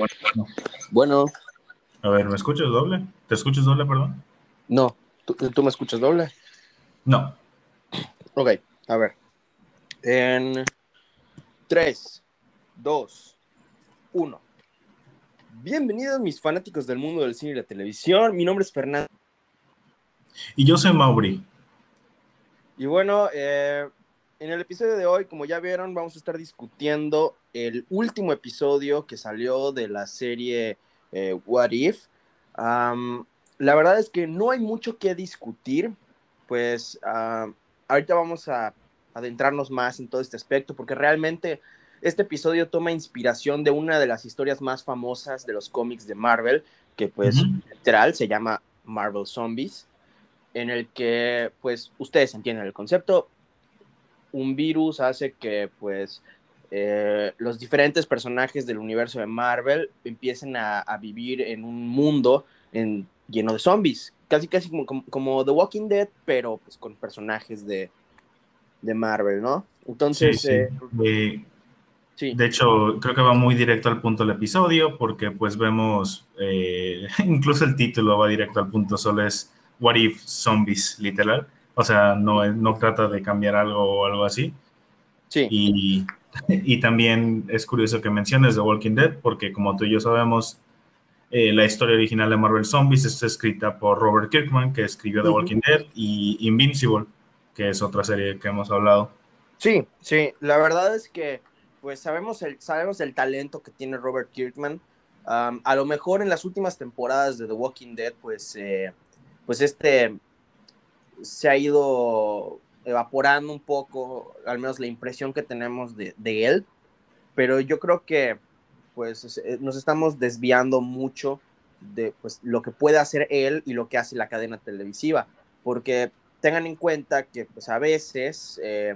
Bueno, Bueno, a ver, ¿me escuchas doble? ¿Te escuchas doble, perdón? no. ¿Tú, tú me escuchas doble? No. Ok, a ver. En 3, 2, 1. Bienvenidos mis fanáticos del mundo del cine y la televisión. Mi nombre es Fernando. Y yo soy Mauri. Y bueno, eh, en el episodio de hoy, como ya vieron, vamos a estar discutiendo el último episodio que salió de la serie eh, What If. La verdad es que no hay mucho que discutir, pues ahorita vamos a adentrarnos más en todo este aspecto, porque realmente este episodio toma inspiración de una de las historias más famosas de los cómics de Marvel, que pues literal se llama Marvel Zombies, en el que pues ustedes entienden el concepto, un virus hace que pues eh, los diferentes personajes del universo de Marvel empiecen a, a vivir en un mundo en- lleno de zombies, casi casi como, como, como The Walking Dead, pero pues con personajes de, de Marvel, ¿no? Entonces, Sí, sí. eh, Eh, sí. de hecho, creo que va muy directo al punto del episodio porque pues vemos, eh, incluso el título va directo al punto, solo es What If Zombies, literal. O sea, no, no trata de cambiar algo o algo así. sí. Y, y también es curioso que menciones The Walking Dead, porque como tú y yo sabemos, eh, la historia original de Marvel Zombies está escrita por Robert Kirkman, que escribió The. Walking Dead, y Invincible, que es otra serie que hemos hablado. Sí, sí, la verdad es que pues sabemos el, sabemos el talento que tiene Robert Kirkman. A lo mejor en las últimas temporadas de The Walking Dead, pues, eh, pues este se ha ido evaporando un poco, al menos la impresión que tenemos de, de él, pero yo creo que pues es- eh, nos estamos desviando mucho de pues, lo que puede hacer él y lo que hace la cadena televisiva, porque tengan en cuenta que pues a veces eh,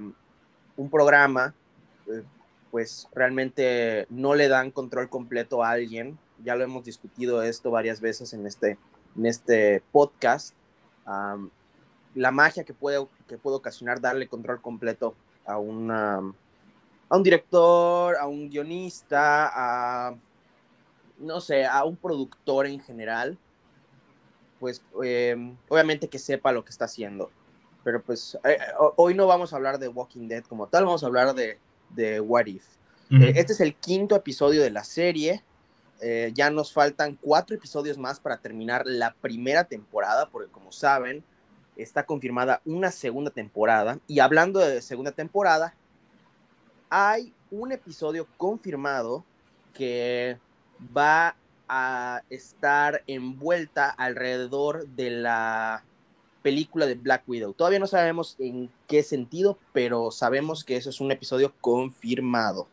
un programa eh, pues realmente no le dan control completo a alguien, ya lo hemos discutido esto varias veces en este, en este podcast, la magia que puede, que puede ocasionar darle control completo a una a un director, a un guionista, a no sé, a un productor en general, pues eh, obviamente que sepa lo que está haciendo. Pero pues eh, hoy no vamos a hablar de Walking Dead como tal, vamos a hablar de, de What If. Eh, este es el quinto episodio de la serie. Eh, ya nos faltan cuatro episodios más para terminar la primera temporada, porque como saben, está confirmada una segunda temporada. Y hablando de segunda temporada, hay un episodio confirmado que va a estar envuelta alrededor de la película de Black Widow. Todavía no sabemos en qué sentido, pero sabemos que eso es un episodio confirmado.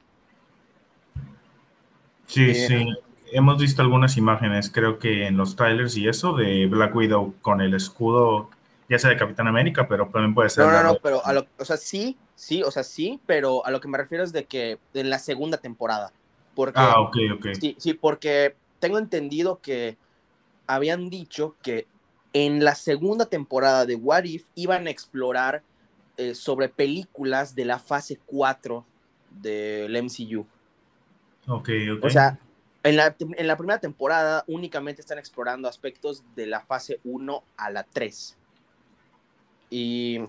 Sí, Eh, sí. Hemos visto algunas imágenes, creo que en los trailers y eso, de Black Widow con el escudo, ya sea de Capitán América, pero también puede ser. No, no, no, de- pero a lo, o sea, sí, sí, o sea, sí, pero a lo que me refiero es de que en la segunda temporada. Porque, Ah, ok, ok. sí, sí, porque tengo entendido que habían dicho que en la segunda temporada de What If iban a explorar eh, sobre películas de la fase 4 del MCU. Ok, ok. O sea, en la, en la primera temporada únicamente están explorando aspectos de la fase 1 a la 3. Y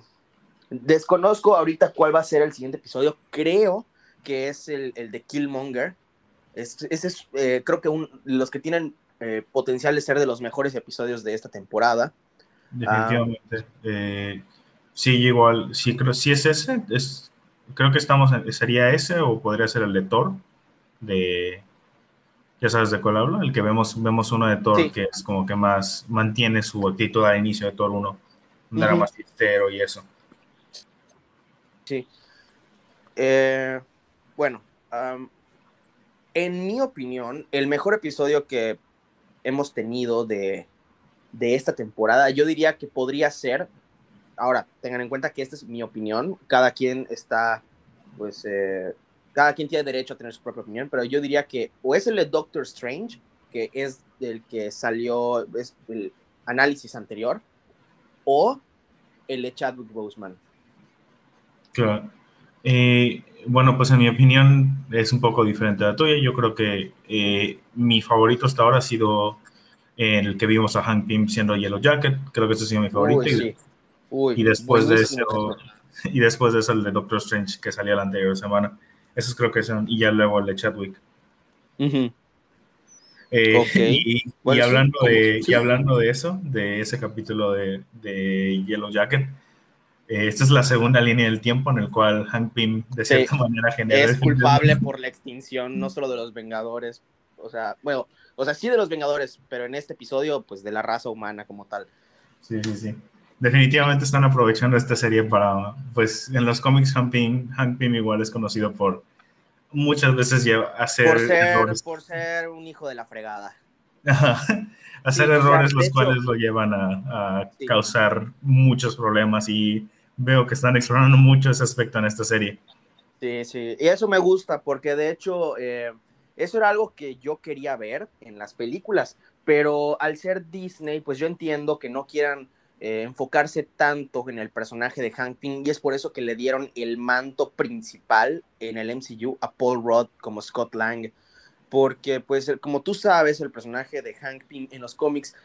desconozco ahorita cuál va a ser el siguiente episodio. Creo que es el, el de Killmonger. Es- Ese es, eh, creo que un- los que tienen eh, potencial de ser de los mejores episodios de esta temporada. Definitivamente. Eh, sí, igual, sí, creo, sí es ese. Es, creo que estamos en- sería ese o podría ser el de Thor. De, ya sabes de cuál hablo, el que vemos, vemos uno de Thor Sí. que es como que más mantiene su actitud al inicio de Thor 1. Era Ujú. más tristero y eso. Sí. Eh, bueno, en mi opinión, el mejor episodio que hemos tenido de, de esta temporada, yo diría que podría ser, ahora, tengan en cuenta que esta es mi opinión, cada quien está, pues, eh, cada quien tiene derecho a tener su propia opinión, pero yo diría que o es el de Doctor Strange, que es el que salió, es el análisis anterior, o el de Chadwick Boseman. Claro. Eh, bueno, pues en mi opinión es un poco diferente a la tuya. Yo creo que eh, mi favorito hasta ahora ha sido el que vimos a Hank Pym siendo Yellow Jacket. Creo que ese ha sido mi favorito. y, después de eso, y después de eso el de Doctor Strange que salía la anterior semana. Esos creo que son, y ya luego el de Chadwick. Eh, y, hablando de, y hablando de eso, de ese capítulo de, de Yellow Jacket, eh, esta es la segunda línea del tiempo en el cual Hank Pym de cierta manera genera... Es culpable por la extinción no solo de los Vengadores, o sea, bueno, o sea, sí de los Vengadores, pero en este episodio, pues de la raza humana como tal. Sí, sí, sí. Definitivamente están aprovechando esta serie para, pues en los cómics Hank Pym, Hank Pym igual es conocido por muchas veces hacer por ser, errores. Por ser un hijo de la fregada. hacer errores los cuales lo llevan a, causar muchos problemas y veo que están explorando mucho ese aspecto en esta serie. Sí, sí, y eso me gusta porque de hecho eh, eso era algo que yo quería ver en las películas, pero al ser Disney, pues yo entiendo que no quieran eh, enfocarse tanto en el personaje de Hank Pym y es por eso que le dieron el manto principal en el MCU a Paul Rudd como Scott Lang, porque pues como tú sabes, el personaje de Hank Pym en los cómics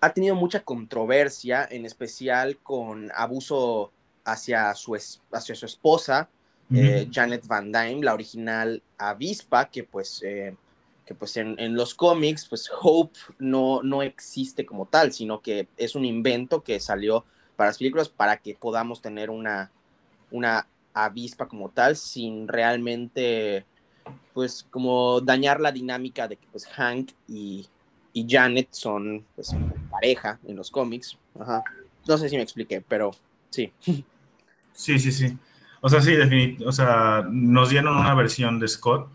ha tenido mucha controversia, en especial con abuso hacia su, hacia su esposa, eh, Janet Van Dyne, la original avispa, que pues, eh, que pues en, los cómics, pues Hope no, no existe como tal, sino que es un invento que salió para las películas para que podamos tener una, una avispa como tal sin realmente pues como dañar la dinámica de que pues Hank y, y Janet son pues pareja en los cómics. No sé si me expliqué, pero sí. Sí, sí, sí. O sea, sí, definitivamente. O sea, nos dieron una versión de Scott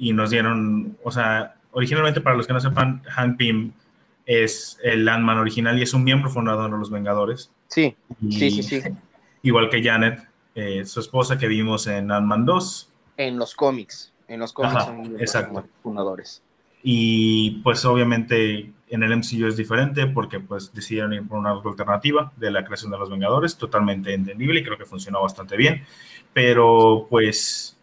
y nos dieron, o sea, originalmente para los que no sepan, Hank Pym es el Landman original y es un miembro fundador de los Vengadores. Sí, sí, sí, sí. Igual que Janet, eh, su esposa que vimos en Ant-Man 2. En los cómics. En los cómics son los fundadores. Y pues obviamente en el MCU es diferente porque pues decidieron ir por una alternativa de la creación de los Vengadores, totalmente entendible y creo que funcionó bastante bien. Pero pues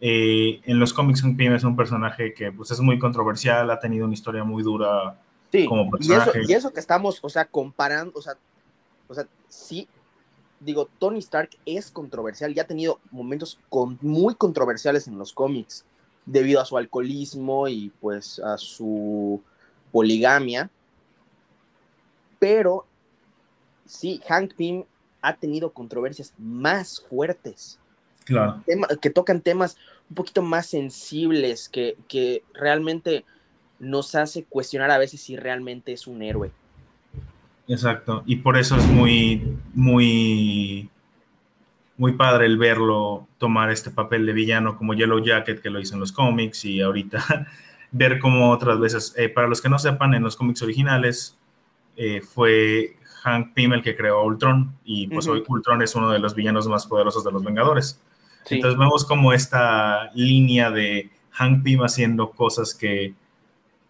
eh, en los cómics Hank Pym es un personaje que pues es muy controversial, ha tenido una historia muy dura como personaje. Y eso, y eso que estamos, o sea, comparando, o sea, o sea, sí, digo, Tony Stark es controversial y ha tenido momentos con, muy controversiales en los cómics debido a su alcoholismo y pues a su poligamia. Pero sí, Hank Pym ha tenido controversias más fuertes. Claro. que tocan temas un poquito más sensibles, que, que realmente nos hace cuestionar a veces si realmente es un héroe. Exacto, y por eso es muy, muy muy padre el verlo tomar este papel de villano como Yellow Jacket que lo hizo en los cómics y ahorita ver cómo otras veces, eh, para los que no sepan, en los cómics originales eh, fue Hank Pym el que creó Ultron y pues hoy Ultron es uno de los villanos más poderosos de los Vengadores. Entonces vemos como esta línea de Hank Pym haciendo cosas que,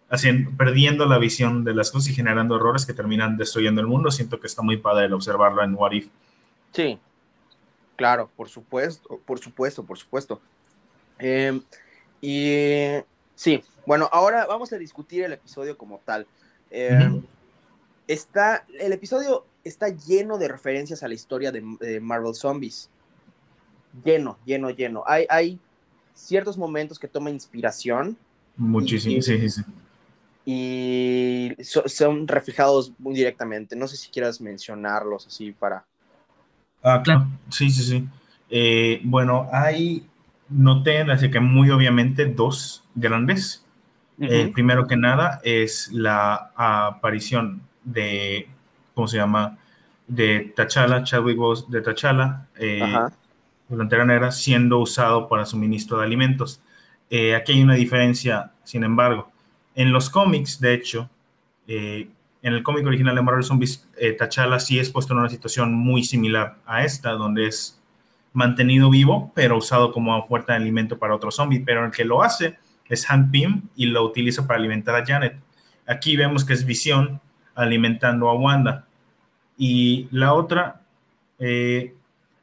haciendo, perdiendo la visión de las cosas y generando errores que terminan destruyendo el mundo. Siento que está muy padre el observarlo en What If. Sí, Claro, por supuesto, por supuesto, por supuesto. Em, y sí, bueno, ahora vamos a discutir el episodio como tal. Em, está, el episodio está lleno de referencias a la historia de, Marvel Zombies. Lleno, lleno, lleno. Hay, hay ciertos momentos que toma inspiración. Muchísimo, y, sí, sí. Y son reflejados muy directamente. No sé si quieras mencionarlos así para Ah, claro, sí, sí, sí. Eh, bueno, hay, noté, así que muy obviamente, dos grandes. Eh, primero que nada es la aparición de, ¿cómo se llama? De T'Challa, Chadwick Boseman de T'Challa, eh, la Negra, siendo usado para suministro de alimentos. Eh, aquí hay una diferencia, sin embargo. En los cómics, de hecho, en el cómic original de Marvel Zombies, eh, T'Challa sí es puesto en una situación muy similar a esta, donde es mantenido vivo, pero usado como fuerte de alimento para otro zombie. Pero el que lo hace es Hank Pym y lo utiliza para alimentar a Janet. Aquí vemos que es Visión alimentando a Wanda. Y la otra, eh,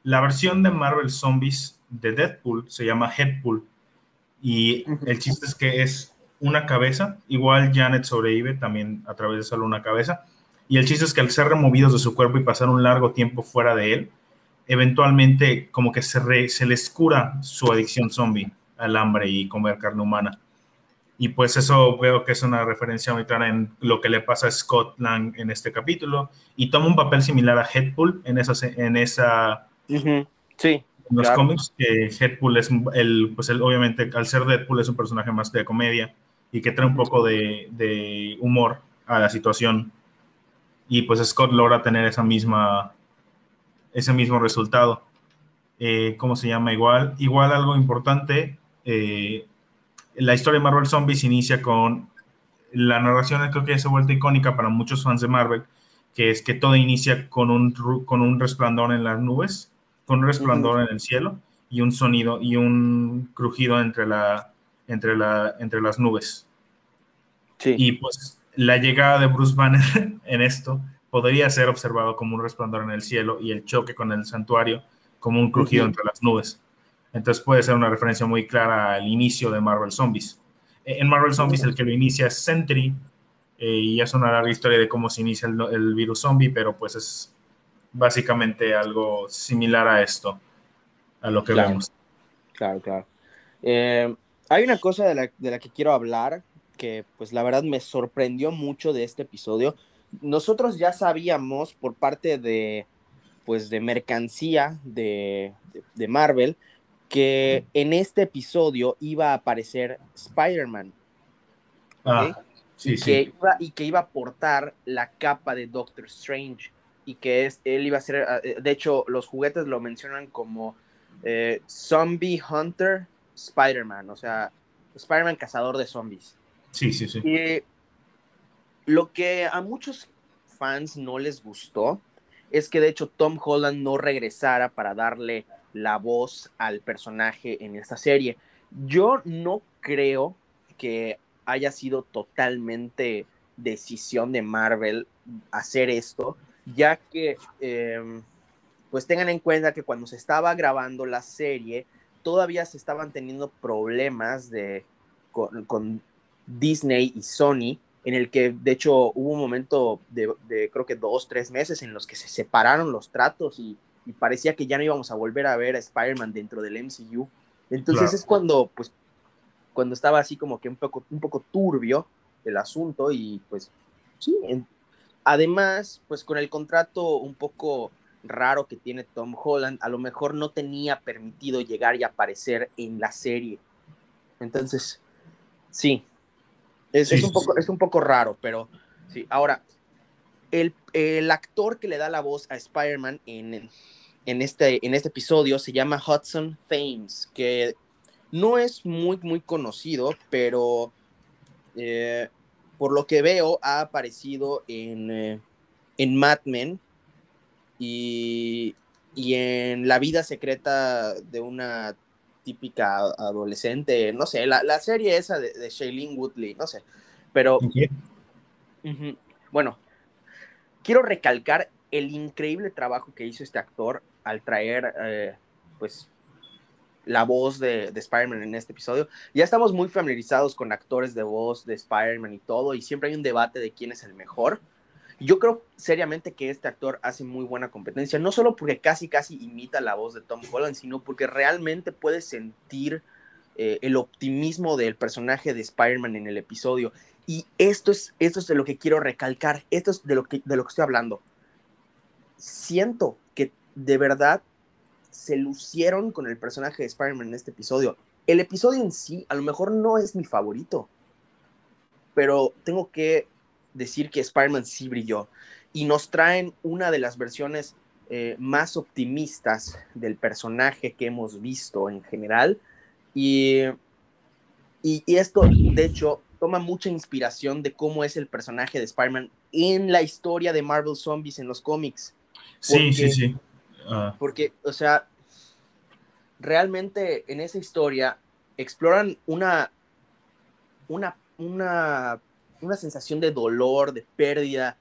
la versión de Marvel Zombies de Deadpool se llama Headpool. Y el chiste es que es una cabeza, igual Janet sobrevive también a través de solo una cabeza. Y el chiste es que al ser removidos de su cuerpo y pasar un largo tiempo fuera de él, eventualmente como que se, se les cura su adicción zombie al hambre y comer carne humana. Y pues eso veo que es una referencia muy clara en lo que le pasa a Scott Lang en este capítulo. Y toma un papel similar a Headpool en esa... En esa Sí. En los cómics, que Headpool es el, pues él, obviamente, al ser Deadpool es un personaje más de comedia y que trae un poco de, de humor a la situación. Y pues Scott logra tener esa misma, ese mismo resultado. Eh, ¿Cómo se llama? Igual, igual algo importante. Eh, la historia de Marvel Zombies inicia con la narración, creo que ya se ha vuelto icónica para muchos fans de Marvel, que es que todo inicia con un, con un resplandor en las nubes, con un resplandor en el cielo y un sonido y un crujido entre, la, entre, la, entre las nubes. Y pues la llegada de Bruce Banner en esto podría ser observado como un resplandor en el cielo y el choque con el santuario como un crujido entre las nubes. Entonces puede ser una referencia muy clara al inicio de Marvel Zombies. Eh, en Marvel Zombies el que lo inicia es Sentry eh, y es una larga historia de cómo se inicia el, virus zombie, pero pues es básicamente algo similar a esto, a lo que vemos. Claro, claro. Eh, hay una cosa de la, de la que quiero hablar que pues la verdad me sorprendió mucho de este episodio. Nosotros ya sabíamos por parte de pues de mercancía de, de Marvel que en este episodio iba a aparecer Spider-Man. Ah, sí, y, Que iba, y que iba a portar la capa de Doctor Strange. Y que es, él iba a ser, ah, eh, de hecho, los juguetes lo mencionan como eh, Zombie Hunter Spider-Man, o sea, Spider-Man cazador de zombies. Sí, sí, sí. Y lo que a muchos fans no les gustó es que de hecho Tom Holland no regresara para darle la voz al personaje en esta serie. Yo no creo que haya sido totalmente decisión de Marvel hacer esto, ya que em, pues tengan en cuenta que cuando se estaba grabando la serie, todavía se estaban teniendo problemas de, con, Disney y Sony, en el que de hecho hubo un momento de, de, creo que dos, tres meses en los que se separaron los tratos y y parecía que ya no íbamos a volver a ver a Spider-Man dentro del MCU. Entonces es cuando, pues, cuando estaba así como que un poco, un poco turbio el asunto y pues, sí. Además, pues con el contrato un poco raro que tiene Tom Holland, a lo mejor no tenía permitido llegar y aparecer en la serie. Entonces, sí, es, un, poco, es un poco raro, pero sí. Ahora, el, el, actor que le da la voz a Spider-Man en, en este, en este episodio se llama Hudson Thames, que no es muy, muy conocido, pero eh, por lo que veo ha aparecido en, eh, en Mad Men y, en La vida secreta de una típica adolescente, no sé, la, serie esa de, de, Shailene Woodley, no sé, pero... bueno, quiero recalcar el increíble trabajo que hizo este actor al traer, eh, pues, la voz de, de Spider-Man en este episodio. Ya estamos muy familiarizados con actores de voz de Spider-Man y todo, y siempre hay un debate de quién es el mejor. Yo creo seriamente que este actor hace muy buena competencia, no solo porque casi, casi imita la voz de Tom Holland, sino porque realmente puede sentir eh, el optimismo del personaje de Spider-Man en el episodio. Y esto es, esto es de lo que quiero recalcar, esto es de lo que, de lo que estoy hablando. Siento que de verdad se lucieron con el personaje de Spider-Man en este episodio. El episodio en sí a lo mejor no es mi favorito, pero tengo que decir que Spider-Man sí brilló y nos traen una de las versiones eh, más optimistas del personaje que hemos visto en general y, y, y esto de hecho toma mucha inspiración de cómo es el personaje de Spider-Man en la historia de Marvel Zombies en los cómics. Sí, sí, sí. Porque, o sea, realmente en esa historia exploran una, una, una, una sensación de dolor, de pérdida,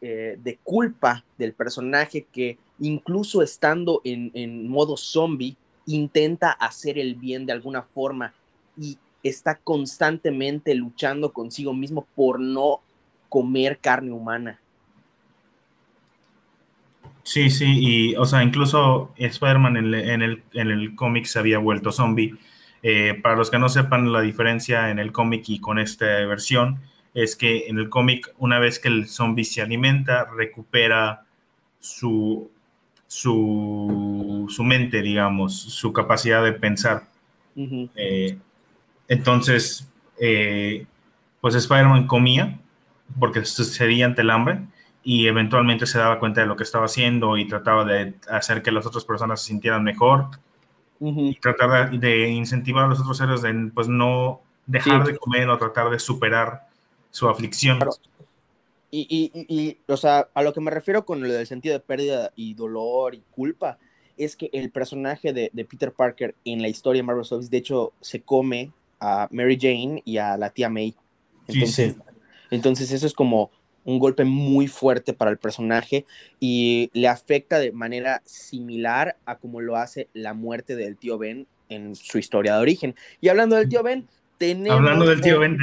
eh, de culpa del personaje que incluso estando en, en modo zombie, intenta hacer el bien de alguna forma y está constantemente luchando consigo mismo por no comer carne humana. Sí, sí, y o sea, incluso Spider-Man en, el, en el cómic se había vuelto zombie. Eh, para los que no sepan la diferencia en el cómic y con esta versión, es que en el cómic, una vez que el zombie se alimenta, recupera su, su, su mente, digamos, su capacidad de pensar. Eh, entonces, eh, pues Spider-Man comía porque sería ante el hambre y eventualmente se daba cuenta de lo que estaba haciendo y trataba de hacer que las otras personas se sintieran mejor y tratar de, incentivar a los otros héroes de pues no dejar de comer o tratar de superar su aflicción. Y, y, y, o sea, a lo que me refiero con lo del sentido de pérdida y dolor y culpa, es que el personaje de, de Peter Parker en la historia de Marvel Zombies, de hecho, se come a Mary Jane y a la tía May. Entonces, entonces eso es como un golpe muy fuerte para el personaje y le afecta de manera similar a como lo hace la muerte del tío Ben en su historia de origen. Y hablando del tío Ben, tenemos hablando del tío Ben,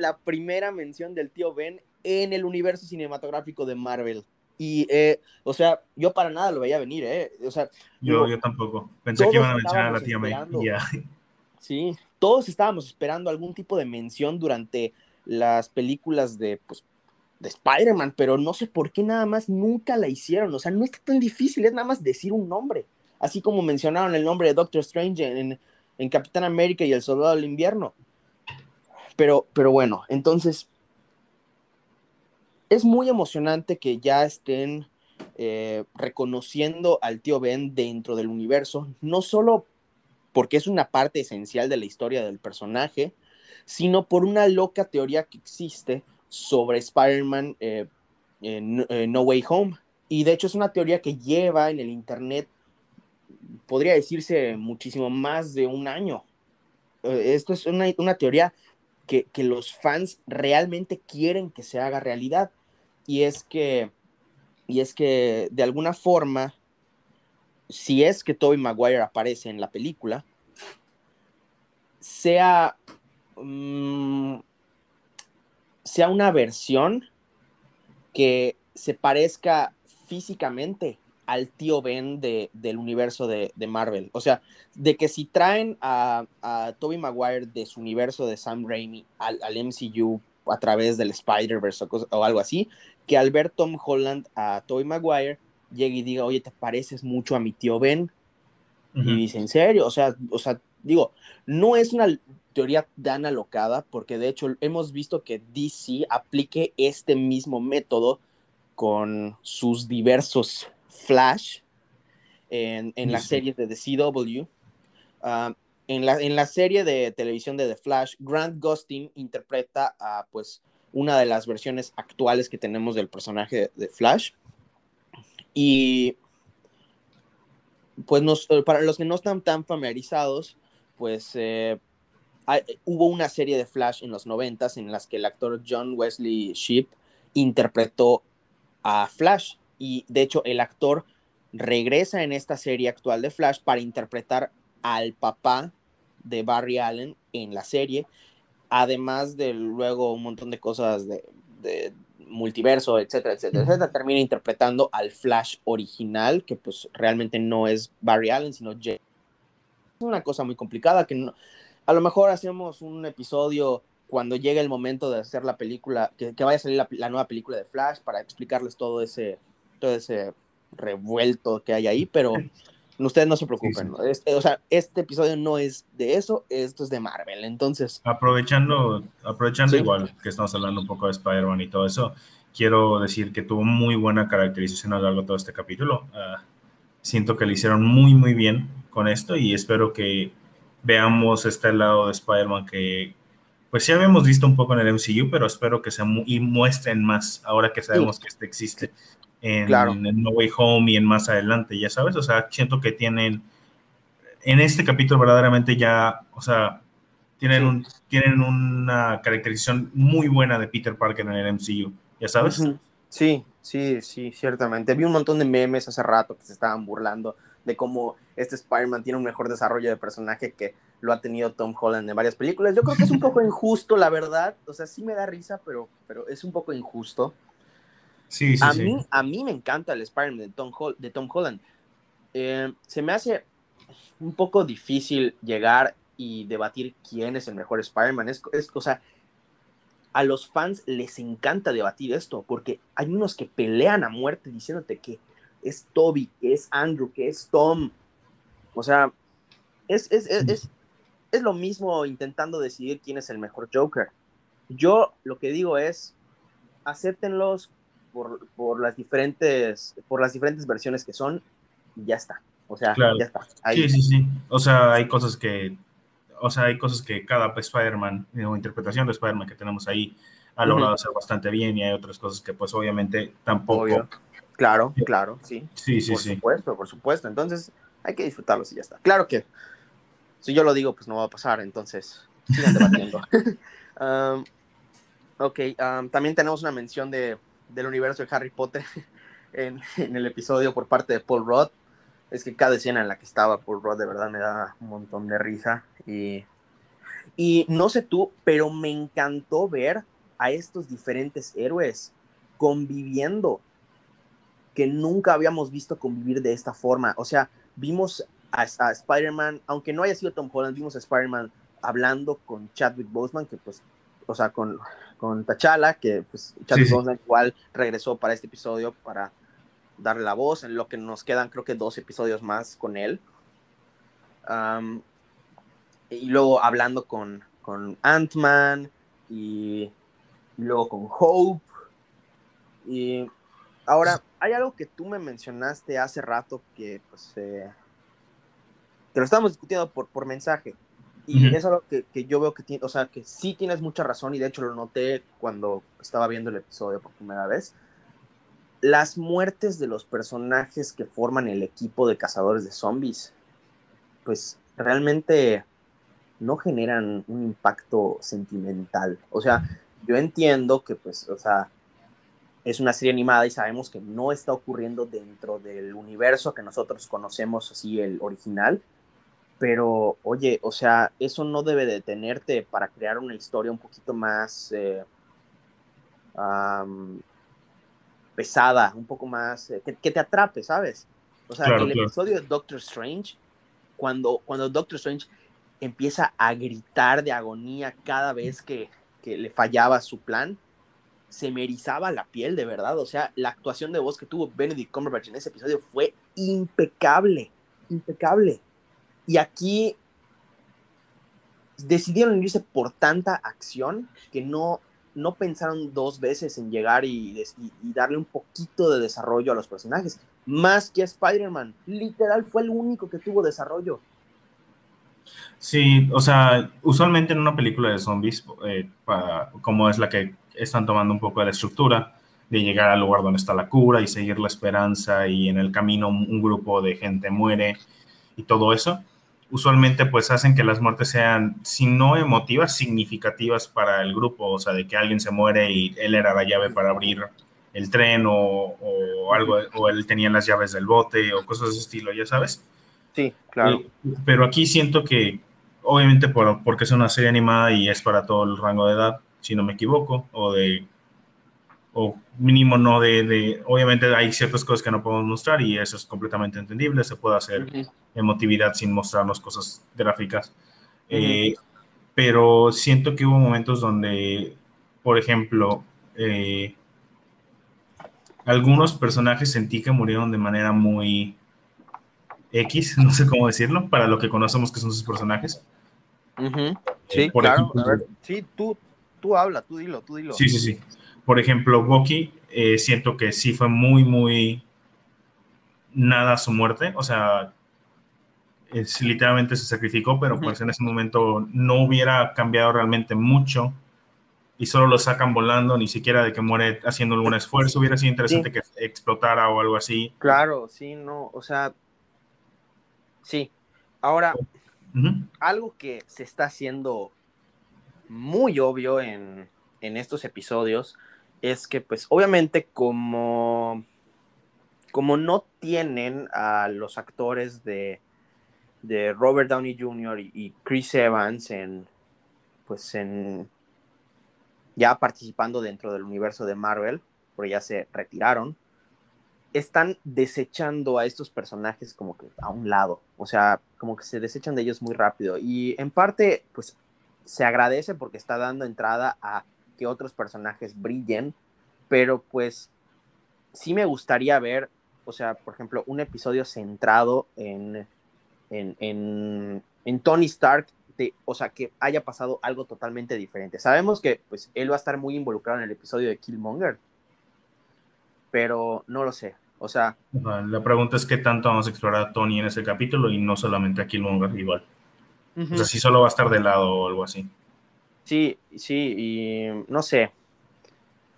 la primera mención del tío Ben en el universo cinematográfico de Marvel. Y, eh, o sea, yo para nada lo veía venir, ¿eh? O sea, yo, yo tampoco. Pensé que iban a mencionar a la tía May. Sí, todos estábamos esperando algún tipo de mención durante las películas de, pues, de Spider-Man, pero no sé por qué nada más nunca la hicieron. O sea, no está tan difícil, es nada más decir un nombre. Así como mencionaron el nombre de Doctor Strange en, en Capitán América y el Soldado del Invierno. Pero, pero bueno, entonces es muy emocionante que ya estén eh, reconociendo al tío Ben dentro del universo, no solo porque es una parte esencial de la historia del personaje, sino por una loca teoría que existe sobre Spider-Man eh, en, No Way Home. Y de hecho es una teoría que lleva en el Internet, podría decirse, muchísimo más de un año. Eh, esto es una, una teoría que, que, los fans realmente quieren que se haga realidad. Y es que, y es que de alguna forma, si es que Tobey Maguire aparece en la película, sea, mm, sea una versión que se parezca físicamente al tío Ben de, del universo de, Marvel. O sea, de que si traen a, a Tobey Maguire de su universo de Sam Raimi al, MCU a través del Spider-Verse o, algo así, que al ver Tom Holland a Tobey Maguire llegue y diga, oye, te pareces mucho a mi tío Ben. Y dice, ¿en serio? O sea, o sea, digo, no es una teoría tan alocada, porque de hecho hemos visto que DC aplique este mismo método con sus diversos Flash en, en la serie de The CW. Ah, en, la, en la serie de televisión de The Flash, Grant Gustin interpreta a pues una de las versiones actuales que tenemos del personaje de Flash. Y pues nos, eh, para los que no están tan familiarizados, pues eh, hubo una serie de Flash en los noventas en las que el actor John Wesley Shipp interpretó a Flash y de hecho el actor regresa en esta serie actual de Flash para interpretar al papá de Barry Allen en la serie, además de luego un montón de cosas de, de multiverso, etcétera, etcétera, etcétera, termina interpretando al Flash original, que pues realmente no es Barry Allen, sino Jay. Es una cosa muy complicada que no, a lo mejor hacemos un episodio cuando llegue el momento de hacer la película, que, vaya a salir la, nueva película de Flash para explicarles todo ese, todo ese revuelto que hay ahí, pero ustedes no se preocupen. Este, o sea, este episodio no es de eso, esto es de Marvel. Entonces. Aprovechando, aprovechando igual que estamos hablando un poco de Spider-Man y todo eso, quiero decir que tuvo muy buena caracterización a lo largo de todo este capítulo. Ah, siento que lo hicieron muy, muy bien con esto y espero que veamos este lado de Spider-Man que, pues ya habíamos visto un poco en el MCU, pero espero que se y muestren más ahora que sabemos que este existe en, en, No Way Home y en más adelante, ya sabes, o sea, siento que tienen, en este capítulo verdaderamente ya, o sea, tienen, un, tienen una caracterización muy buena de Peter Parker en el MCU, ya sabes. Sí, sí, sí, ciertamente. Vi un montón de memes hace rato que se estaban burlando de cómo este Spider-Man tiene un mejor desarrollo de personaje que lo ha tenido Tom Holland en varias películas. Yo creo que es un poco injusto, la verdad. O sea, sí me da risa, pero, pero es un poco injusto. Sí, sí, a, sí. Mí, a mí me encanta el Spider-Man de Tom, de Tom Holland. Eh, se me hace un poco difícil llegar y debatir quién es el mejor Spider-Man. Es, es, o sea, a los fans les encanta debatir esto, porque hay unos que pelean a muerte diciéndote que es Toby, que es Andrew, que es Tom. O sea, es, es, es, es, lo mismo intentando decidir quién es el mejor Joker. Yo lo que digo es, acéptenlos por, por, las diferentes, por las diferentes versiones que son y ya está. O sea, claro. ya está. Ahí. Sí, sí, sí. O sea, hay cosas que, o sea, hay cosas que cada Spider-Man o interpretación de Spider-Man que tenemos ahí ha logrado uh -huh. hacer bastante bien y hay otras cosas que pues obviamente tampoco. Obvio. Claro, claro, sí. Sí, sí, por sí. Por supuesto, por supuesto. Entonces, hay que disfrutarlos y ya está. Claro que si yo lo digo, pues no va a pasar, entonces sigan debatiendo. um, ok, um, también tenemos una mención de, del universo de Harry Potter en, en, el episodio por parte de Paul Rudd. Es que cada escena en la que estaba Paul Rudd de verdad me da un montón de risa. Y, y no sé tú, pero me encantó ver a estos diferentes héroes conviviendo que nunca habíamos visto convivir de esta forma. O sea, vimos a, a Spider-Man, aunque no haya sido Tom Holland, vimos a Spider-Man hablando con Chadwick Boseman, que pues, o sea, con, con T'Challa, que pues Chadwick sí, sí. Boseman igual regresó para este episodio para darle la voz, en lo que nos quedan creo que dos episodios más con él. Um, y luego hablando con, con Ant-Man y, y luego con Hope. Y ahora, hay algo que tú me mencionaste hace rato que pues eh, que lo estábamos discutiendo por, por mensaje. Y uh -huh. es algo que, que, yo veo que tiene, o sea, que sí tienes mucha razón, y de hecho lo noté cuando estaba viendo el episodio por primera vez. Las muertes de los personajes que forman el equipo de cazadores de zombies, pues realmente no generan un impacto sentimental. O sea, yo entiendo que, pues, o sea, es una serie animada y sabemos que no está ocurriendo dentro del universo que nosotros conocemos así el original, pero oye, o sea, eso no debe detenerte para crear una historia un poquito más eh, um, pesada, un poco más, eh, que, que, te atrape, ¿sabes? O sea, claro, el claro. episodio de Doctor Strange, cuando, cuando Doctor Strange empieza a gritar de agonía cada vez que, que le fallaba su plan, se me erizaba la piel, de verdad. O sea, la actuación de voz que tuvo Benedict Cumberbatch en ese episodio fue impecable, impecable. Y aquí decidieron irse por tanta acción que no, no pensaron dos veces en llegar y, y, darle un poquito de desarrollo a los personajes. Más que a Spider-Man. Literal fue el único que tuvo desarrollo. Sí, o sea, usualmente en una película de zombies, eh, como es la que están tomando un poco de la estructura, de llegar al lugar donde está la cura y seguir la esperanza y en el camino un grupo de gente muere y todo eso, usualmente pues hacen que las muertes sean, si no emotivas, significativas para el grupo, o sea, de que alguien se muere y él era la llave para abrir el tren o, o algo, o él tenía las llaves del bote o cosas de ese estilo, ya sabes. Sí, claro. Y, pero aquí siento que, obviamente por, porque es una serie animada y es para todo el rango de edad, si no me equivoco, o de o mínimo no de, de, obviamente hay ciertas cosas que no podemos mostrar y eso es completamente entendible, se puede hacer uh -huh. emotividad sin mostrarnos cosas gráficas, uh -huh. eh, pero siento que hubo momentos donde, por ejemplo, eh, algunos personajes sentí que murieron de manera muy X, no sé cómo decirlo, para lo que conocemos que son sus personajes. Uh -huh. Sí, eh, claro, ejemplo, a ver, sí, tú, tú habla, tú dilo, tú dilo. Sí, sí, sí por ejemplo, Bucky, eh, siento que sí fue muy, muy nada su muerte, o sea, es, literalmente se sacrificó, pero uh -huh. pues en ese momento no hubiera cambiado realmente mucho y solo lo sacan volando, ni siquiera de que muere haciendo algún esfuerzo, hubiera sido interesante sí. que explotara o algo así. Claro, sí, no, o sea, sí. Ahora, uh -huh. algo que se está haciendo muy obvio en, en estos episodios es que pues obviamente como como no tienen a los actores de, de Robert Downey Jr. y Chris Evans en, pues en, ya participando dentro del universo de Marvel, porque ya se retiraron, están desechando a estos personajes como que a un lado, o sea, como que se desechan de ellos muy rápido. Y en parte, pues se agradece porque está dando entrada a que otros personajes brillen, pero pues sí me gustaría ver, o sea, por ejemplo, un episodio centrado en, en, en, Tony Stark o sea, que haya pasado algo totalmente diferente. Sabemos que pues él va a estar muy involucrado en el episodio de Killmonger, pero no lo sé. O sea, la pregunta es qué tanto vamos a explorar a Tony en ese capítulo y no solamente a Killmonger igual. O sea, si solo va a estar de lado o algo así. Sí, sí, y no sé.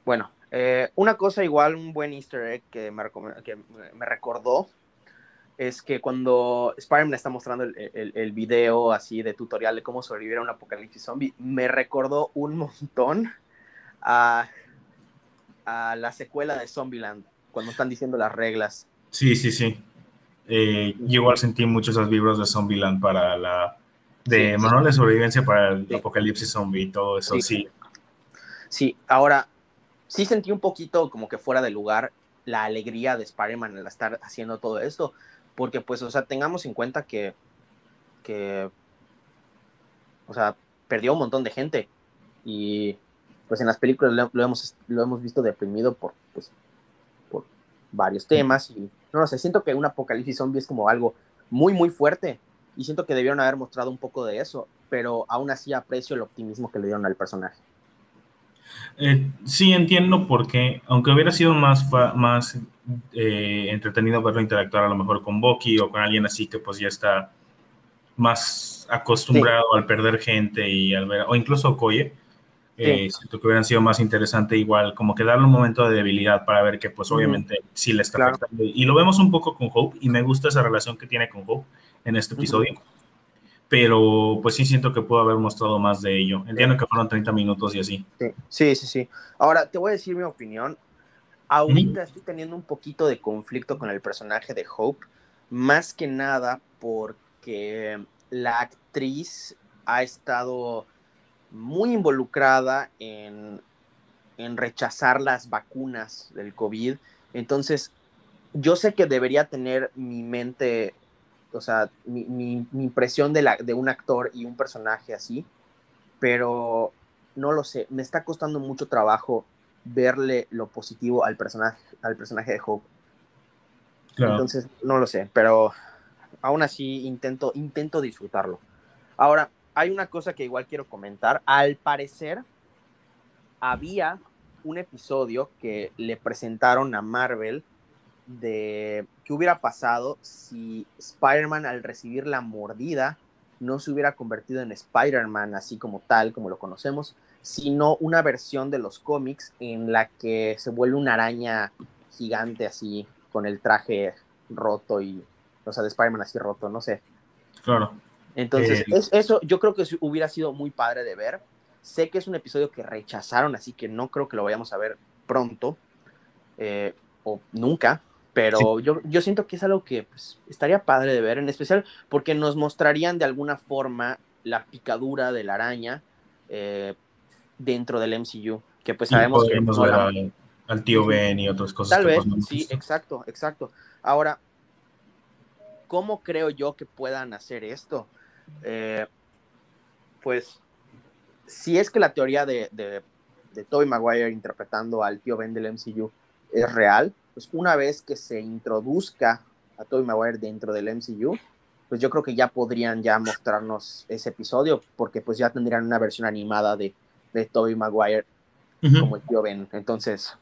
Bueno, eh, una cosa igual, un buen easter egg que me, que me recordó es que cuando Spider-Man está mostrando el, el, video así de tutorial de cómo sobrevivir a un apocalipsis zombie, me recordó un montón a, a la secuela de Zombieland, cuando están diciendo las reglas. Sí, sí, sí. Eh, yo igual sentí muchos esos libros de Zombieland para la... de manual de sobrevivencia para el apocalipsis zombie y todo eso, sí. Sí, ahora, sí sentí un poquito como que fuera de lugar la alegría de Spider-Man al estar haciendo todo esto, porque pues, o sea, tengamos en cuenta que, que, o sea, perdió un montón de gente y pues en las películas lo, hemos, lo hemos visto deprimido por, pues, por varios temas y no, sé, siento que un apocalipsis zombie es como algo muy, muy fuerte y siento que debieron haber mostrado un poco de eso, pero aún así aprecio el optimismo que le dieron al personaje. Eh, sí, entiendo porque, aunque hubiera sido más, más eh, entretenido verlo interactuar a lo mejor con Bucky o con alguien así que pues ya está más acostumbrado al perder gente y al ver, o incluso Koye, eh, siento que hubieran sido más interesante igual, como que darle un momento de debilidad para ver que pues obviamente sí le está afectando. Y lo vemos un poco con Hope y me gusta esa relación que tiene con Hope en este episodio pero pues sí siento que puedo haber mostrado más de ello. Entiendo que fueron 30 minutos y así. Sí, sí, sí. Ahora, te voy a decir mi opinión. Ahorita estoy teniendo un poquito de conflicto con el personaje de Hope, más que nada porque la actriz ha estado muy involucrada en, en rechazar las vacunas del COVID. Entonces, yo sé que debería tener mi mente o sea, mi, impresión de, la, de un actor y un personaje así, pero no lo sé, me está costando mucho trabajo verle lo positivo al personaje, al personaje de Hope. Entonces, no lo sé, pero aún así intento, intento disfrutarlo. Ahora, hay una cosa que igual quiero comentar. Al parecer, había un episodio que le presentaron a Marvel de qué hubiera pasado si Spider-Man al recibir la mordida no se hubiera convertido en Spider-Man así como tal, como lo conocemos, sino una versión de los cómics en la que se vuelve una araña gigante así, con el traje roto y, o sea, de Spider-Man así roto, no sé. Claro. Entonces, eh, eso yo creo que hubiera sido muy padre de ver. Sé que es un episodio que rechazaron, así que no creo que lo vayamos a ver pronto eh, o nunca, pero yo, yo siento que es algo que pues, estaría padre de ver, en especial porque nos mostrarían de alguna forma la picadura de la araña eh, dentro del MCU, que pues sabemos que... Ver al, tío Ben y otras cosas. Tal vez, sí, exacto, exacto. Ahora, ¿cómo creo yo que puedan hacer esto? Eh, pues, si es que la teoría de, de, de Tobey Maguire interpretando al tío Ben del MCU es real, pues una vez que se introduzca a Tobey Maguire dentro del MCU, pues yo creo que ya podrían ya mostrarnos ese episodio, porque pues ya tendrían una versión animada de, de Tobey Maguire como el tío Ben. Entonces...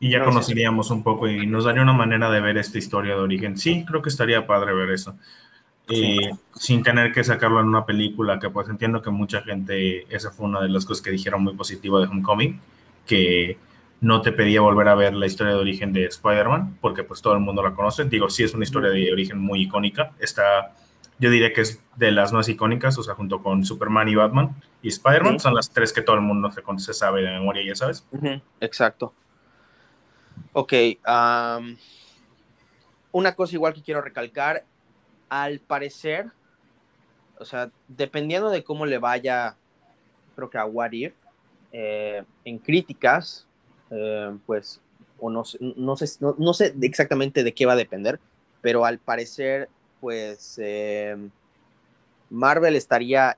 Y ya conoceríamos un poco y nos daría una manera de ver esta historia de origen. Sí, creo que estaría padre ver eso. Eh, sin tener que sacarlo en una película, que pues entiendo que mucha gente, esa fue una de las cosas que dijeron muy positiva de Homecoming, que no te pedía volver a ver la historia de origen de Spider-Man, porque pues todo el mundo la conoce. Digo, sí es una historia de origen muy icónica. Está, yo diría que es de las más icónicas, o sea, junto con Superman y Batman y Spider-Man, son las tres que todo el mundo se, sabe de memoria, ya sabes. Exacto. Ok, una cosa igual que quiero recalcar, al parecer, o sea, dependiendo de cómo le vaya, creo que a What If, eh, en críticas, eh, pues, o no, no, sé, no, sé exactamente de qué va a depender, pero al parecer, pues, eh, Marvel estaría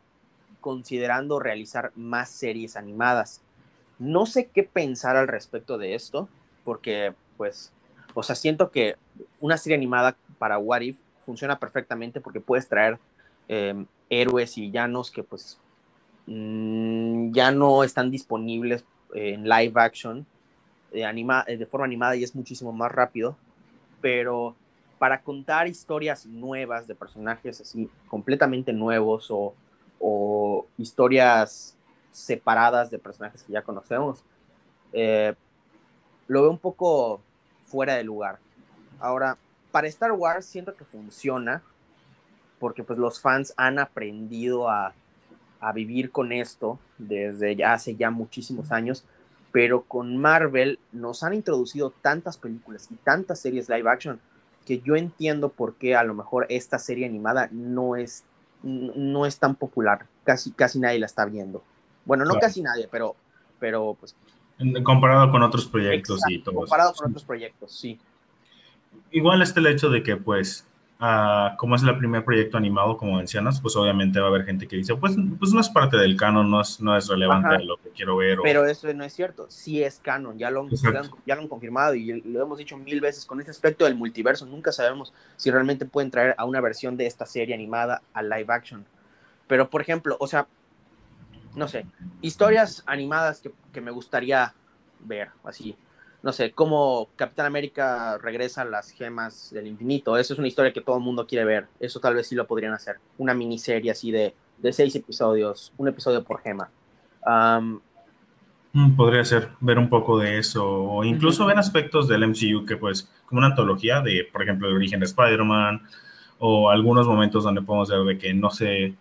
considerando realizar más series animadas. No sé qué pensar al respecto de esto, porque, pues, o sea, siento que una serie animada para What If funciona perfectamente porque puedes traer em, héroes y villanos que, pues, mm, ya no están disponibles en live action de, anima de forma animada y es muchísimo más rápido, pero para contar historias nuevas de personajes así completamente nuevos o, o historias separadas de personajes que ya conocemos, eh, lo veo un poco fuera de lugar. Ahora, para Star Wars siento que funciona porque pues los fans han aprendido a, a vivir con esto desde ya hace ya muchísimos años, pero con Marvel nos han introducido tantas películas y tantas series live action que yo entiendo por qué a lo mejor esta serie animada no es, no es tan popular, casi, casi nadie la está viendo. Bueno, no casi nadie, pero, pero pues Comparado con otros proyectos y todo. Comparado con otros proyectos, sí. Igual está el hecho de que, pues, uh, como es el primer proyecto animado, como mencionas, pues obviamente va a haber gente que dice, pues, pues no es parte del canon, no es, no es relevante de lo que quiero ver. Pero eso no es cierto, sí es canon, ya lo, lo, ya lo han confirmado y lo hemos dicho mil veces con este aspecto del multiverso, nunca sabemos si realmente pueden traer a una versión de esta serie animada a live action. Pero, por ejemplo, o sea, no sé, historias animadas que, que, me gustaría ver, así, no sé, cómo Capitán América regresa a las gemas del infinito, eso es una historia que todo el mundo quiere ver, eso tal vez sí lo podrían hacer, una miniserie así de, de seis episodios, un episodio por gema. Mm, podría ser ver un poco de eso, o incluso ver aspectos del MCU que pues, como una antología de, por ejemplo, el origen de Spider-Man, o algunos momentos donde podemos ver de que, no sé,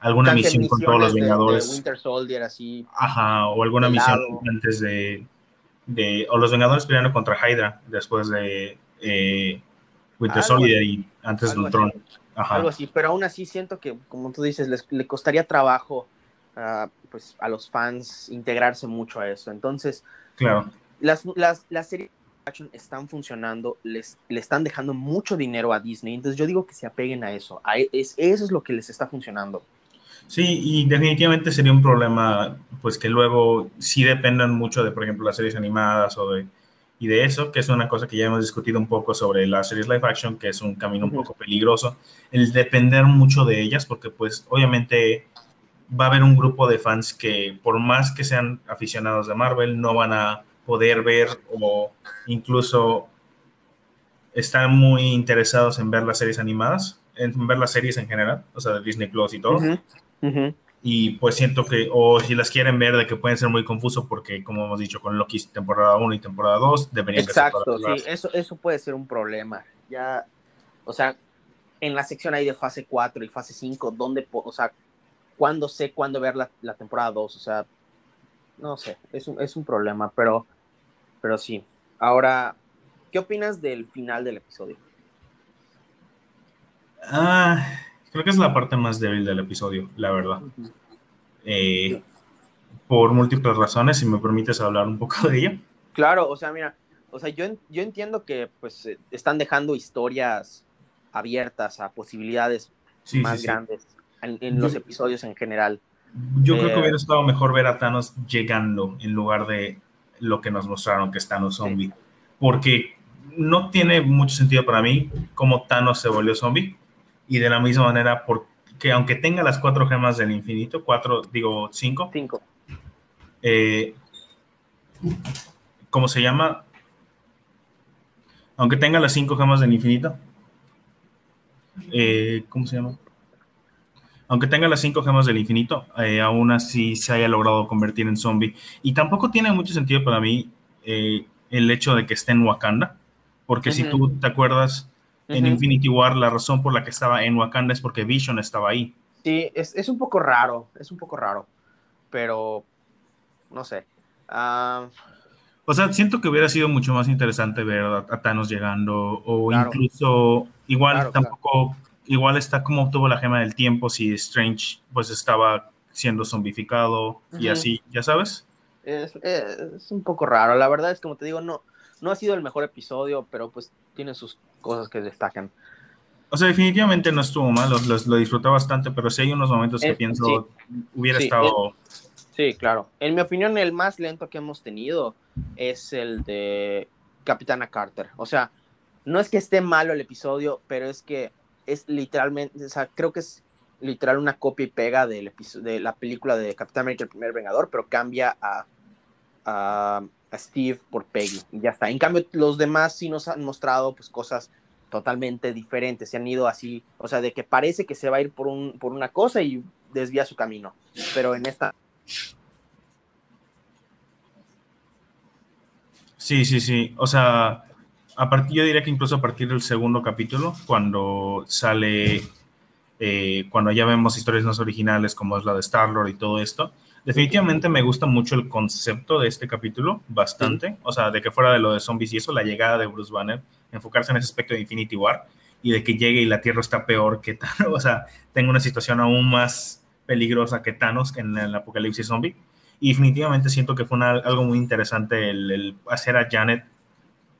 alguna misión con todos los Vengadores. Winter Soldier, así. Ajá, o alguna misión antes de, de, O los Vengadores peleando contra Hydra después de eh, Winter Soldier y antes de Ultron. Ajá. Algo así, pero aún así siento que, como tú dices, les, le costaría trabajo uh, pues, a los fans integrarse mucho a eso. Entonces, claro. las, las, las series están funcionando, les, le están dejando mucho dinero a Disney. Entonces yo digo que se apeguen a eso. A, es, eso es lo que les está funcionando. Sí, y definitivamente sería un problema, pues que luego sí dependan mucho de, por ejemplo, las series animadas o de, y de eso, que es una cosa que ya hemos discutido un poco sobre las series live action, que es un camino un poco peligroso, el depender mucho de ellas, porque pues obviamente va a haber un grupo de fans que por más que sean aficionados de Marvel, no van a poder ver o incluso están muy interesados en ver las series animadas, en ver las series en general, o sea, de Disney Plus y todo. Y pues siento que, o si las quieren ver, de que pueden ser muy confusos porque, como hemos dicho, con Loki temporada 1 y temporada 2 deberían Exacto, sí, eso, eso puede ser un problema. Ya, o sea, en la sección ahí de fase 4 y fase 5, ¿dónde, o sea, cuándo sé cuándo ver la, la temporada 2? O sea, no sé, es un, es un problema, pero, pero sí. Ahora, ¿qué opinas del final del episodio? Ah Creo que es la parte más débil del episodio, la verdad. Eh, por múltiples razones, si me permites hablar un poco de ella. Claro, o sea, mira, o sea, yo, yo entiendo que pues eh, están dejando historias abiertas a posibilidades más grandes en, los episodios en general. Yo creo que eh, hubiera estado mejor ver a Thanos llegando en lugar de lo que nos mostraron que es Thanos zombie. Porque no tiene mucho sentido para mí cómo Thanos se volvió zombie y de la misma manera, porque aunque tenga las cuatro gemas del infinito, cuatro, digo, cinco. Cinco. Eh, ¿Cómo se llama? Aunque tenga las cinco gemas del infinito. Eh, ¿Cómo se llama? Aunque tenga las cinco gemas del infinito, eh, aún así se haya logrado convertir en zombie. Y tampoco tiene mucho sentido para mí el hecho de que esté en Wakanda, porque si tú te acuerdas, en Infinity War, la razón por la que estaba en Wakanda es porque Vision estaba ahí. Sí, es, un poco raro, es un poco raro, pero no sé. Ah, O sea, siento que hubiera sido mucho más interesante ver a, Thanos llegando o incluso igual tampoco, igual está como obtuvo la gema del tiempo si Strange pues estaba siendo zombificado y así, ya sabes. Es, es, un poco raro, la verdad es como te digo, no, no ha sido el mejor episodio, pero pues tiene sus cosas que destacan. O sea, definitivamente no estuvo mal, lo, lo, disfruté bastante, pero sí hay unos momentos que pienso hubiera estado... sí, claro. En mi opinión, el más lento que hemos tenido es el de Capitana Carter. O sea, no es que esté malo el episodio, pero es que es literalmente, o sea, creo que es literal una copia y pega del de la película de Capitán América el primer Vengador, pero cambia a, a, Steve por Peggy y ya está. En cambio, los demás sí nos han mostrado pues cosas totalmente diferentes, se han ido así, o sea, de que parece que se va a ir por, un, por una cosa y desvía su camino, pero en esta... Sí, sí, sí, o sea, a partir, yo diría que incluso a partir del segundo capítulo, cuando sale, eh, cuando ya vemos historias más originales como es la de Star-Lord y todo esto, definitivamente me gusta mucho el concepto de este capítulo, bastante, o sea, de que fuera de lo de zombies y eso, la llegada de Bruce Banner enfocarse en ese aspecto de Infinity War y de que llegue y la Tierra está peor que Thanos, o sea, tengo una situación aún más peligrosa que Thanos en el apocalipsis zombie. Y definitivamente siento que fue algo muy interesante el, hacer a Janet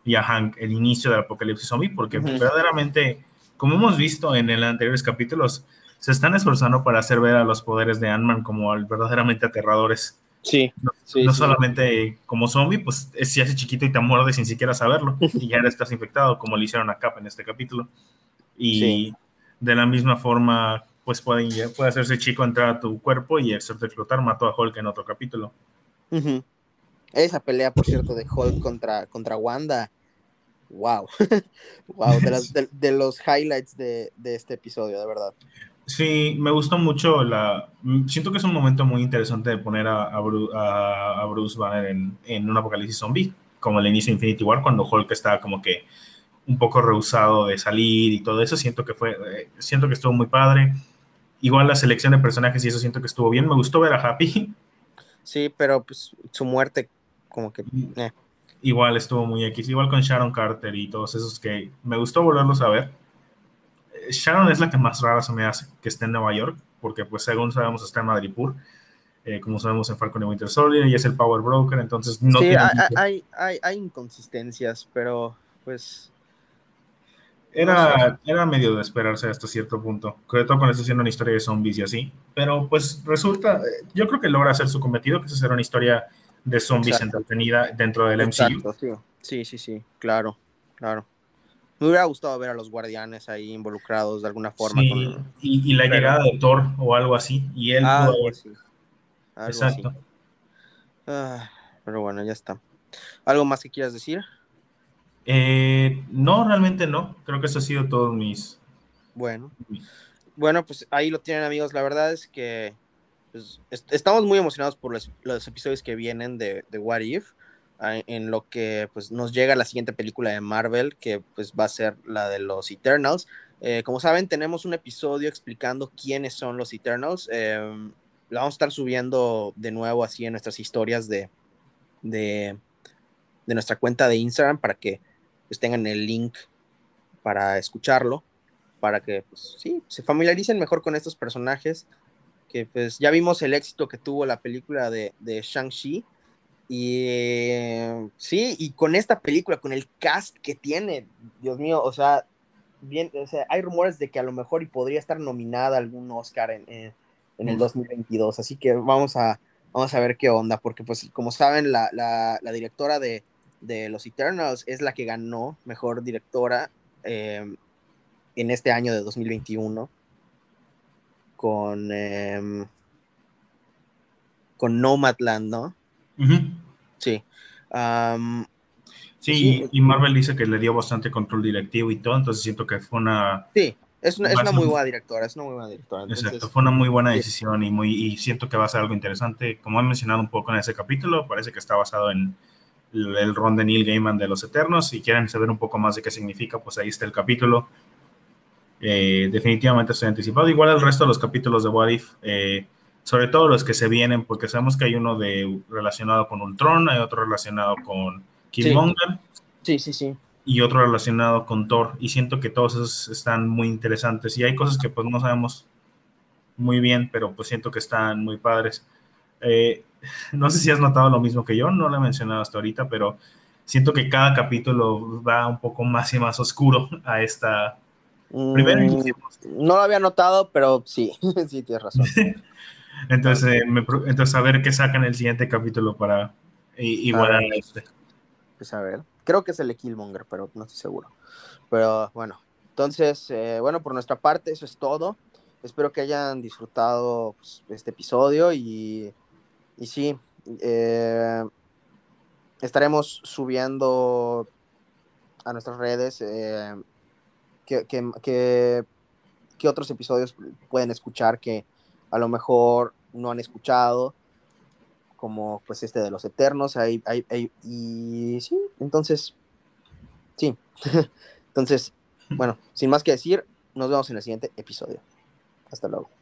y a Hank el inicio del apocalipsis zombie, porque verdaderamente, como hemos visto en los anteriores capítulos, se están esforzando para hacer ver a los poderes de Ant-Man como verdaderamente aterradores. Sí. No, solamente como zombie, pues si hace chiquito y te muerde sin siquiera saberlo y ya estás infectado, como le hicieron a Cap en este capítulo. Y de la misma forma, pues puede, puede hacerse chico entrar a tu cuerpo y hacerte explotar. Mató a Hulk en otro capítulo. Esa pelea, por cierto, de Hulk contra, contra Wanda. Wow. wow, de, los highlights de, de este episodio, de verdad. Sí, me gustó mucho la... Siento que es un momento muy interesante de poner a, a, Bruce, Banner en, en, un apocalipsis zombie, como el inicio de Infinity War, cuando Hulk estaba como que un poco rehusado de salir y todo eso. Siento que fue... Eh, siento que estuvo muy padre. Igual la selección de personajes y eso siento que estuvo bien. Me gustó ver a Happy. Sí, pero pues su muerte como que... Eh. Igual estuvo muy X. Igual con Sharon Carter y todos esos que me gustó volverlos a ver Sharon es la que más rara se me hace que esté en Nueva York, porque pues según sabemos está en Madripoor, eh, como sabemos en Falcon y Winter Soldier, y es el Power Broker, entonces no sí, hay, hay, hay, inconsistencias, pero pues... Era, era medio de esperarse hasta cierto punto, sobre todo con esto siendo una historia de zombies y así, pero pues resulta, yo creo que logra hacer su cometido, que es hacer una historia de zombies entretenida dentro del MCU. Sí, sí, sí, claro, claro. Me hubiera gustado ver a los guardianes ahí involucrados de alguna forma. y, la llegada de Thor o algo así. Y él. Exacto. Ah, pero bueno, ya está. ¿Algo más que quieras decir? Eh, no, realmente no. Creo que eso ha sido todos mis. Bueno. Bueno, pues ahí lo tienen, amigos. La verdad es que pues, estamos muy emocionados por los, episodios que vienen de, de What If en lo que pues, nos llega la siguiente película de Marvel, que pues, va a ser la de los Eternals. Eh, como saben, tenemos un episodio explicando quiénes son los Eternals. Eh, lo vamos a estar subiendo de nuevo así en nuestras historias de, de, nuestra cuenta de Instagram para que pues, tengan el link para escucharlo, para que pues, sí, se familiaricen mejor con estos personajes. Que pues ya vimos el éxito que tuvo la película de, de Shang-Chi y eh, sí, y con esta película, con el cast que tiene, Dios mío, o sea, bien, o sea, hay rumores de que a lo mejor y podría estar nominada algún Oscar en, en, el 2022, así que vamos a, vamos a ver qué onda, porque pues como saben, la, la, la directora de, de, Los Eternals es la que ganó mejor directora eh, en este año de 2021 con, eh, con Nomadland, ¿no? Sí. sí, y Marvel dice que le dio bastante control directivo y todo, entonces siento que fue una... Sí, es una, es una muy buena directora, es una muy buena directora. Exacto, fue una muy buena decisión y, muy, y siento que va a ser algo interesante. Como he mencionado un poco en ese capítulo, parece que está basado en el, ron de Neil Gaiman de Los Eternos. Si quieren saber un poco más de qué significa, pues ahí está el capítulo. Eh, definitivamente estoy anticipado. Igual el resto de los capítulos de What If, eh, sobre todo los que se vienen, porque sabemos que hay uno de relacionado con Ultron, hay otro relacionado con Killmonger. Sí, sí, sí. Y otro relacionado con Thor. Y siento que todos esos están muy interesantes. Y hay cosas que pues no sabemos muy bien, pero pues siento que están muy padres. Eh, no sé si has notado lo mismo que yo, no lo he mencionado hasta ahorita, pero siento que cada capítulo va un poco más y más oscuro a esta... Primero mm, No lo había notado, pero sí, sí, tienes razón. entonces, entonces, a ver qué sacan el siguiente capítulo para igualar este. Pues a ver, creo que es el de Killmonger, pero no estoy seguro. Pero bueno, entonces, eh, bueno, por nuestra parte, eso es todo. Espero que hayan disfrutado pues, este episodio y, y sí, eh, estaremos subiendo a nuestras redes eh, que, otros episodios pueden escuchar que a lo mejor no han escuchado, como pues este de los Eternos, hay, y sí, entonces, sí, entonces, bueno, sin más que decir, nos vemos en el siguiente episodio. Hasta luego.